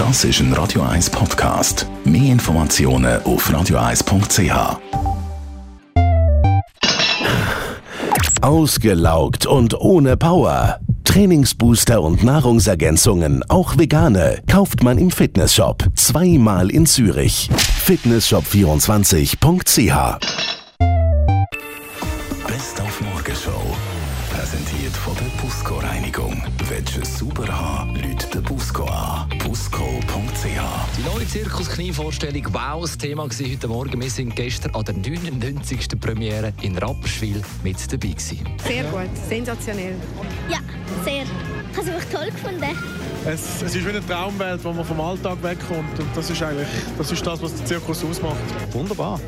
Das ist ein Radio 1 Podcast. Mehr Informationen auf radio1.ch. Ausgelaugt und ohne Power. Trainingsbooster und Nahrungsergänzungen, auch vegane, kauft man im Fitnessshop. Zweimal in Zürich. Fitnessshop24.ch Best auf Morgenshow. Präsentiert von der Busco Reinigung. Es sauber haben, Leute den Busco an. Busco.ch. Die neue Zirkus-Knie-Vorstellung Wow, das Thema war heute Morgen. Wir sind gestern an der 99. Premiere in Rapperswil mit dabei gewesen. Sehr gut, sensationell. Ja, sehr. Ich habe es einfach toll gefunden. Es, es ist wie eine Traumwelt, wo man vom Alltag wegkommt. Und das ist eigentlich das, ist das was den Zirkus ausmacht. Wunderbar.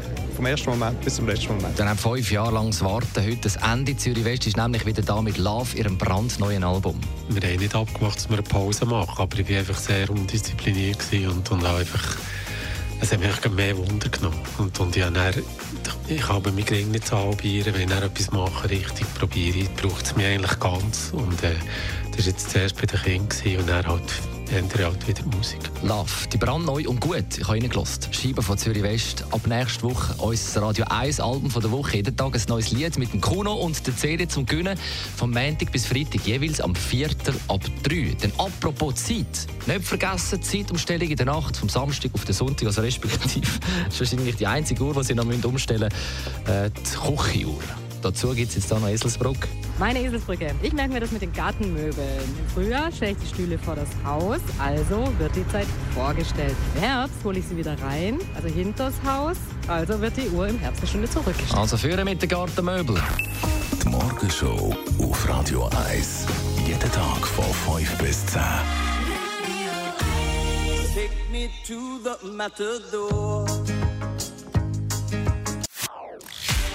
Vom ersten Moment bis zum letzten Moment. Dann haben fünf Jahre lang zu warten. Heute das Ende Zürich West ist nämlich wieder da mit Love, ihrem brandneuen Album. Wir haben nicht abgemacht, dass wir eine Pause machen, aber ich war einfach sehr undiszipliniert und, und auch einfach, es hat mich mehr Wunder genommen. Und, und ich habe dann, ich habe mich nicht zu halbieren, wenn ich etwas mache, richtig probiere, braucht es mich eigentlich ganz. Und äh, das war jetzt zuerst bei den Kindern und dann halt ändere halt wieder Musik. Love, die brandneu und gut. Ich habe reingelassen. Scheibe von Zürich West. Ab nächste Woche unser Radio 1 Album von der Woche. Jeden Tag ein neues Lied mit dem Kuno und der CD zum Gewinnen. Vom Montag bis Freitag jeweils am 4. ab 3. Denn apropos Zeit. Nicht vergessen, Zeitumstellung in der Nacht vom Samstag auf den Sonntag, also respektiv. Das ist wahrscheinlich die einzige Uhr, die Sie noch umstellen müssen. Äh, die Küchenuhr. Dazu gibt es jetzt da noch Eselsbruck. Meine Eselsbrücke. Ich merke mir das mit den Gartenmöbeln. Im Frühjahr stelle ich die Stühle vor das Haus, also wird die Zeit vorgestellt. Im Herbst hole ich sie wieder rein, also hinters Haus, also wird die Uhr im Herbst eine Stunde zurückgestellt. Also führen mit den Gartenmöbeln. Die Morgenshow auf Radio 1. Jeden Tag von 5 bis 10. Take me to the matador.